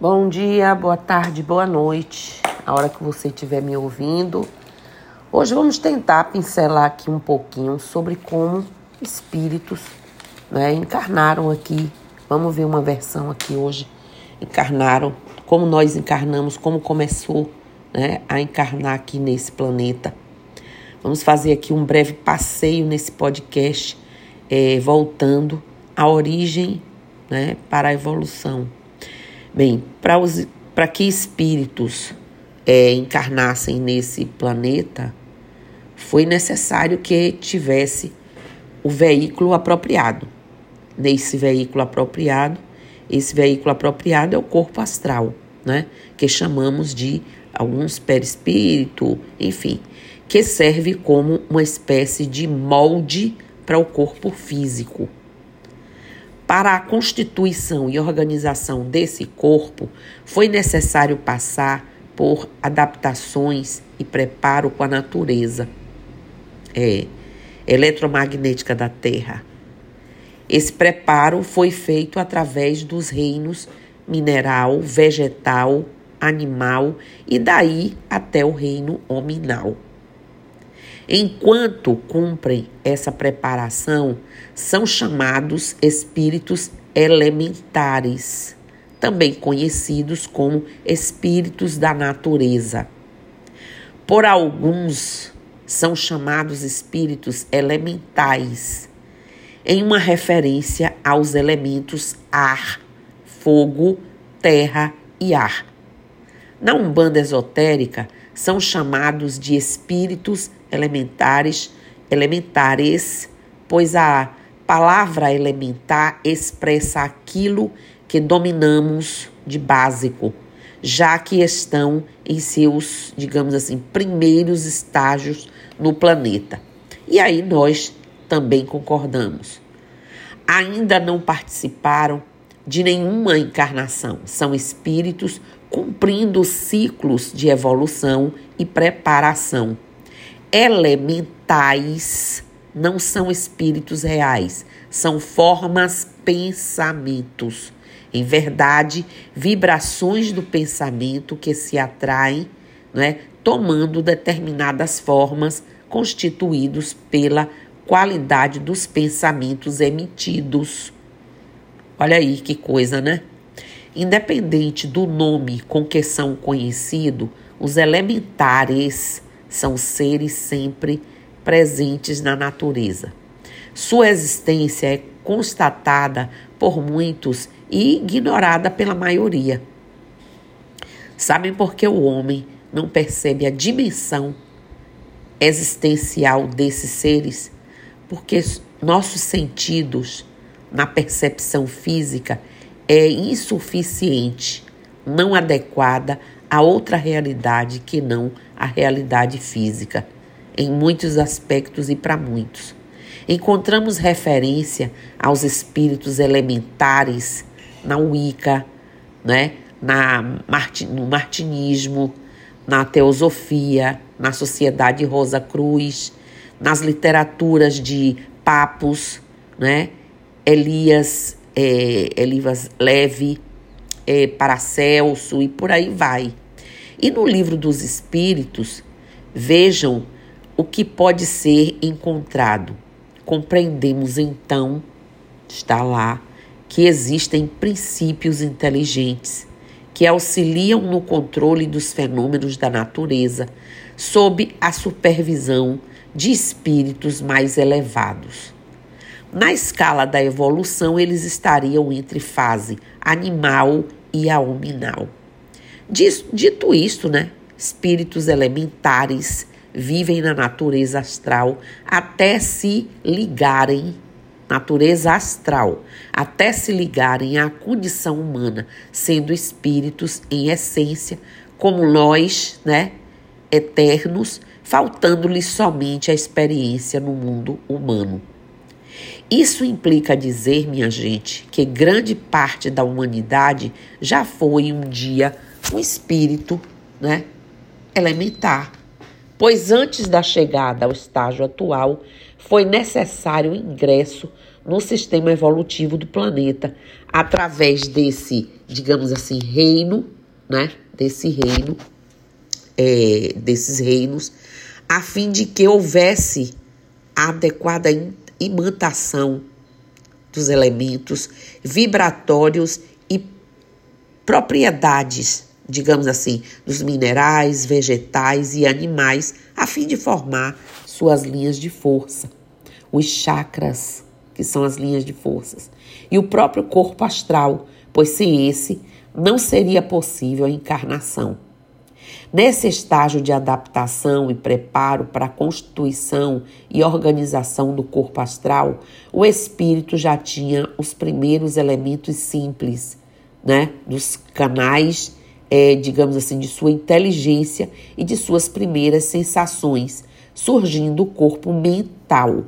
Bom dia, boa tarde, boa noite, a hora que você estiver me ouvindo. Hoje vamos tentar pincelar aqui um pouquinho sobre como espíritos né, encarnaram aqui. Vamos ver uma versão aqui hoje. Encarnaram, como nós encarnamos, como começou né, a encarnar aqui nesse planeta. Vamos fazer aqui um breve passeio nesse podcast, é, voltando à origem né, para a evolução. Bem, para que espíritos é, encarnassem nesse planeta, foi necessário que tivesse o veículo apropriado. Nesse veículo apropriado, esse veículo apropriado é o corpo astral, né? Que chamamos de alguns perispírito, enfim, que serve como uma espécie de molde para o corpo físico. Para a constituição e organização desse corpo, foi necessário passar por adaptações e preparo com a natureza é, eletromagnética da Terra. Esse preparo foi feito através dos reinos mineral, vegetal, animal e daí até o reino hominal. Enquanto cumprem essa preparação, são chamados espíritos elementares, também conhecidos como espíritos da natureza. Por alguns, são chamados espíritos elementais, em uma referência aos elementos ar, fogo, terra e ar. Na Umbanda esotérica, são chamados de espíritos elementares, elementares, pois a palavra elementar expressa aquilo que dominamos de básico, já que estão em seus, digamos assim, primeiros estágios no planeta. E aí nós também concordamos. Ainda não participaram de nenhuma encarnação, são espíritos cumprindo ciclos de evolução e preparação. Elementais não são espíritos reais, são formas pensamentos. Em verdade, vibrações do pensamento que se atraem, né, tomando determinadas formas constituídos pela qualidade dos pensamentos emitidos. Olha aí que coisa, né? Independente do nome com que são conhecidos, os elementares são seres sempre presentes na natureza. Sua existência é constatada por muitos e ignorada pela maioria. Sabem por que o homem não percebe a dimensão existencial desses seres? Porque nossos sentidos na percepção física é insuficiente, não adequada a outra realidade que não a realidade física, em muitos aspectos e para muitos. Encontramos referência aos espíritos elementares na Wicca, né? na, no martinismo, na teosofia, na Sociedade Rosa Cruz, nas literaturas de Papos, né? Elias é, Elivas Leve, é, Paracelso e por aí vai. E no livro dos Espíritos, vejam o que pode ser encontrado. Compreendemos então, está lá, que existem princípios inteligentes que auxiliam no controle dos fenômenos da natureza sob a supervisão de espíritos mais elevados. Na escala da evolução, eles estariam entre fase animal e aominal. Dito isto, né, espíritos elementares vivem na natureza astral até se ligarem natureza astral, até se ligarem à condição humana, sendo espíritos em essência, como nós, né, eternos, faltando-lhes somente a experiência no mundo humano. Isso implica dizer, minha gente, que grande parte da humanidade já foi um dia um espírito, né, elementar. Pois antes da chegada ao estágio atual, foi necessário o ingresso no sistema evolutivo do planeta através desse, digamos assim, reino, né? Desse reino, é, desses reinos, a fim de que houvesse a adequada imantação dos elementos vibratórios e propriedades, digamos assim, dos minerais, vegetais e animais, a fim de formar suas linhas de força, os chakras, que são as linhas de forças, e o próprio corpo astral, pois sem esse não seria possível a encarnação. Nesse estágio de adaptação e preparo para a constituição e organização do corpo astral, o espírito já tinha os primeiros elementos simples, né, dos canais, é, digamos assim, de sua inteligência e de suas primeiras sensações, surgindo o corpo mental.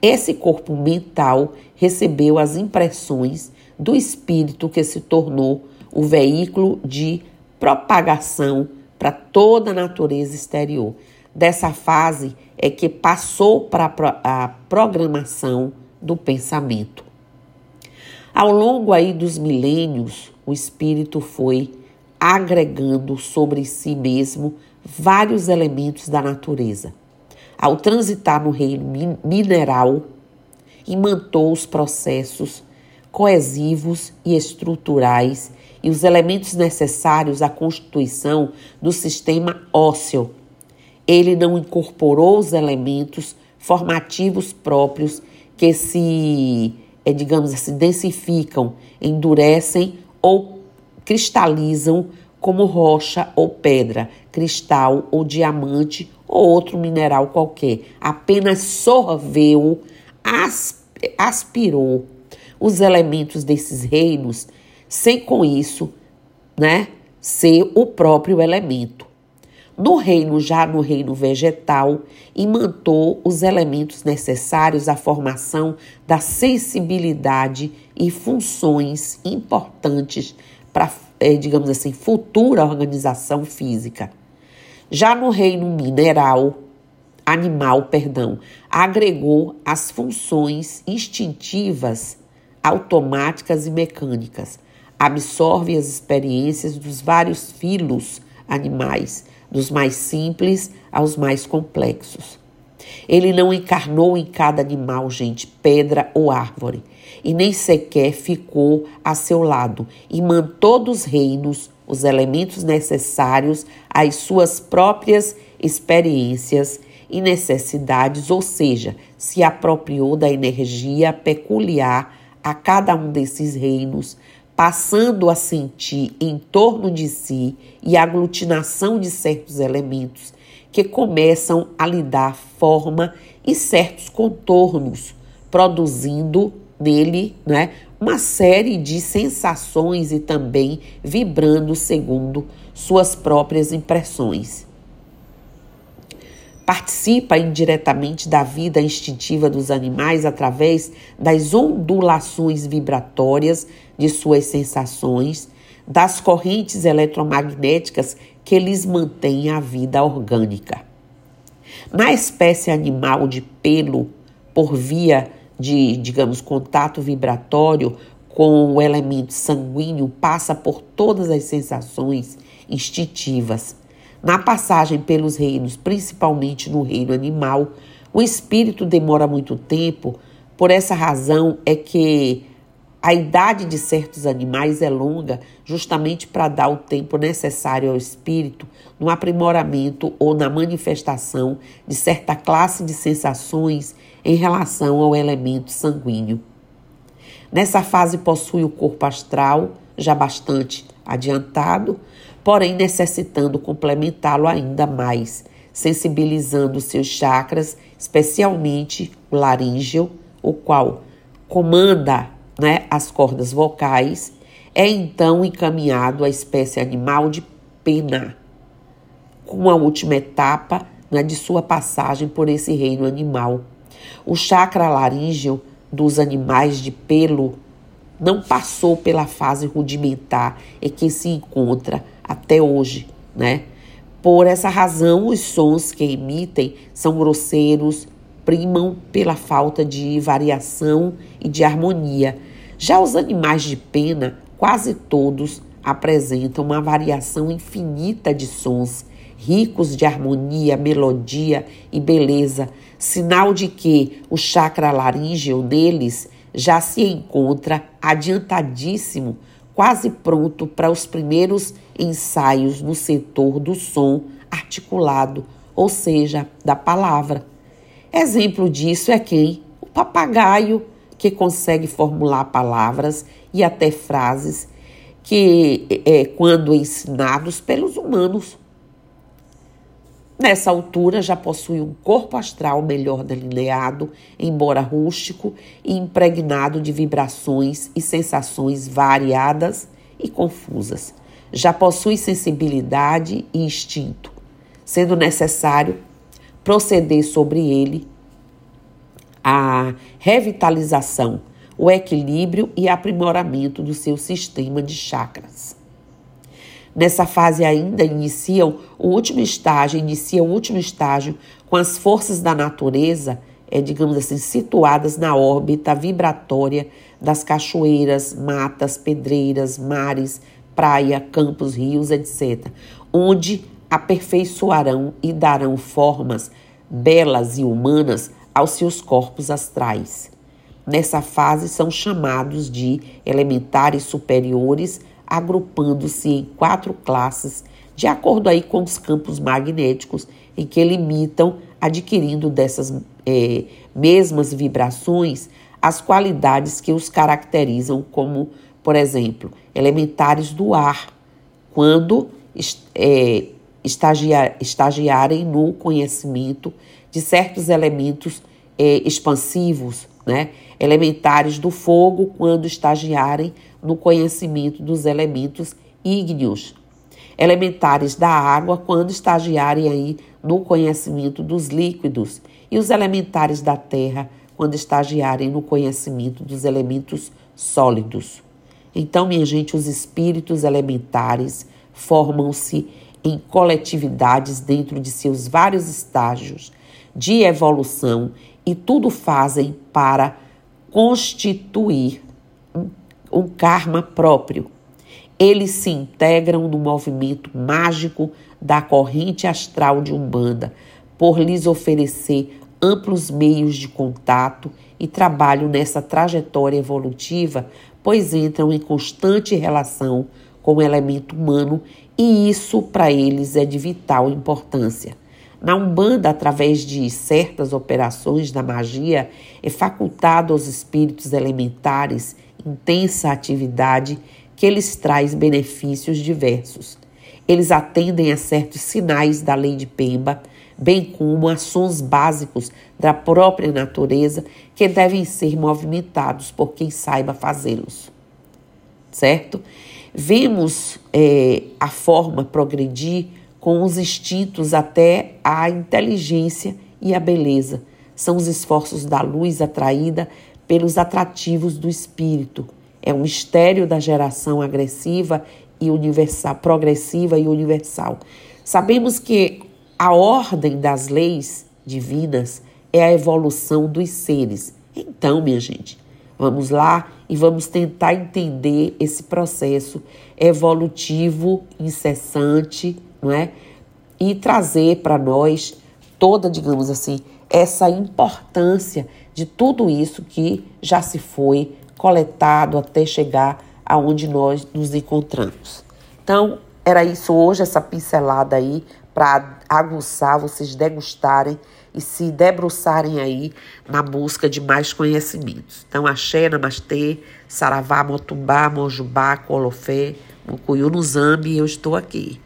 Esse corpo mental recebeu as impressões do espírito que se tornou o veículo de propagação para toda a natureza exterior. Dessa fase é que passou para a programação do pensamento. Ao longo aí dos milênios, o espírito foi agregando sobre si mesmo vários elementos da natureza. Ao transitar no reino mineral, imantou os processos coesivos e estruturais e os elementos necessários à constituição do sistema ósseo. Ele não incorporou os elementos formativos próprios que se, é, digamos assim, densificam, endurecem ou cristalizam como rocha ou pedra, cristal ou diamante ou outro mineral qualquer. Apenas sorveu, aspirou os elementos desses reinos sem com isso, né, ser o próprio elemento. No reino, já no reino vegetal, imantou os elementos necessários à formação da sensibilidade e funções importantes para, eh, digamos assim, futura organização física. Já no reino mineral, animal, perdão, agregou as funções instintivas, automáticas e mecânicas, absorve as experiências dos vários filos animais, dos mais simples aos mais complexos. Ele não encarnou em cada animal, gente, pedra ou árvore, e nem sequer ficou a seu lado, e mantou dos reinos os elementos necessários às suas próprias experiências e necessidades, ou seja, se apropriou da energia peculiar a cada um desses reinos, passando a sentir em torno de si e aglutinação de certos elementos que começam a lhe dar forma e certos contornos, produzindo nele né, uma série de sensações e também vibrando segundo suas próprias impressões. Participa indiretamente da vida instintiva dos animais através das ondulações vibratórias de suas sensações, das correntes eletromagnéticas que lhes mantêm a vida orgânica. Na espécie animal de pelo, por via de, digamos, contato vibratório com o elemento sanguíneo, passa por todas as sensações instintivas na passagem pelos reinos, principalmente no reino animal, o espírito demora muito tempo, por essa razão é que a idade de certos animais é longa, justamente para dar o tempo necessário ao espírito no aprimoramento ou na manifestação de certa classe de sensações em relação ao elemento sanguíneo. Nessa fase possui o corpo astral, já bastante adiantado, porém necessitando complementá-lo ainda mais, sensibilizando seus chakras, especialmente o laríngeo, o qual comanda né, as cordas vocais, é então encaminhado à espécie animal de pena, com a última etapa né, de sua passagem por esse reino animal. O chakra laríngeo dos animais de pelo não passou pela fase rudimentar em que se encontra até hoje, né? Por essa razão, os sons que emitem são grosseiros, primam pela falta de variação e de harmonia. Já os animais de pena, quase todos apresentam uma variação infinita de sons, ricos de harmonia, melodia e beleza, sinal de que o chakra laríngeo deles já se encontra adiantadíssimo, quase pronto para os primeiros ensaios no setor do som articulado, ou seja, da palavra. Exemplo disso é quem? O papagaio, que consegue formular palavras e até frases que, é, quando ensinados pelos humanos, Nessa altura já possui um corpo astral melhor delineado, embora rústico e impregnado de vibrações e sensações variadas e confusas. Já possui sensibilidade e instinto, sendo necessário proceder sobre ele a revitalização, o equilíbrio e aprimoramento do seu sistema de chakras. Nessa fase ainda iniciam o último estágio, inicia o último estágio com as forças da natureza, é, digamos assim, situadas na órbita vibratória das cachoeiras, matas, pedreiras, mares, praia, campos, rios, etc., onde aperfeiçoarão e darão formas belas e humanas aos seus corpos astrais. Nessa fase são chamados de elementares superiores agrupando-se em quatro classes, de acordo aí com os campos magnéticos em que limitam, adquirindo dessas é, mesmas vibrações as qualidades que os caracterizam, como, por exemplo, elementares do ar, quando é, estagiar, estagiarem no conhecimento de certos elementos é, expansivos, né? elementares do fogo, quando estagiarem no conhecimento dos elementos ígneos, elementares da água, quando estagiarem aí no conhecimento dos líquidos, e os elementares da terra, quando estagiarem no conhecimento dos elementos sólidos. Então, minha gente, os espíritos elementares formam-se em coletividades dentro de seus vários estágios de evolução e tudo fazem para constituir um karma próprio. Eles se integram no movimento mágico da corrente astral de Umbanda, por lhes oferecer amplos meios de contato e trabalho nessa trajetória evolutiva, pois entram em constante relação com o elemento humano e isso para eles é de vital importância. Na Umbanda, através de certas operações da magia, é facultado aos espíritos elementares intensa atividade que lhes traz benefícios diversos. Eles atendem a certos sinais da lei de Pemba, bem como a sons básicos da própria natureza que devem ser movimentados por quem saiba fazê-los. Certo? Vemos é, a forma progredir com os instintos até a inteligência e a beleza. São os esforços da luz atraída pelos atrativos do espírito. É um mistério da geração agressiva e universal, progressiva e universal. Sabemos que a ordem das leis divinas é a evolução dos seres. Então, minha gente, vamos lá e vamos tentar entender esse processo evolutivo incessante, não é? E trazer para nós toda, digamos assim, essa importância de tudo isso que já se foi coletado até chegar aonde nós nos encontramos. Então, era isso hoje, essa pincelada aí, para aguçar, vocês degustarem e se debruçarem aí na busca de mais conhecimentos. Então, axé, namastê, saravá, motumbá, mojubá, colofé, mucuyu no zambi, eu estou aqui.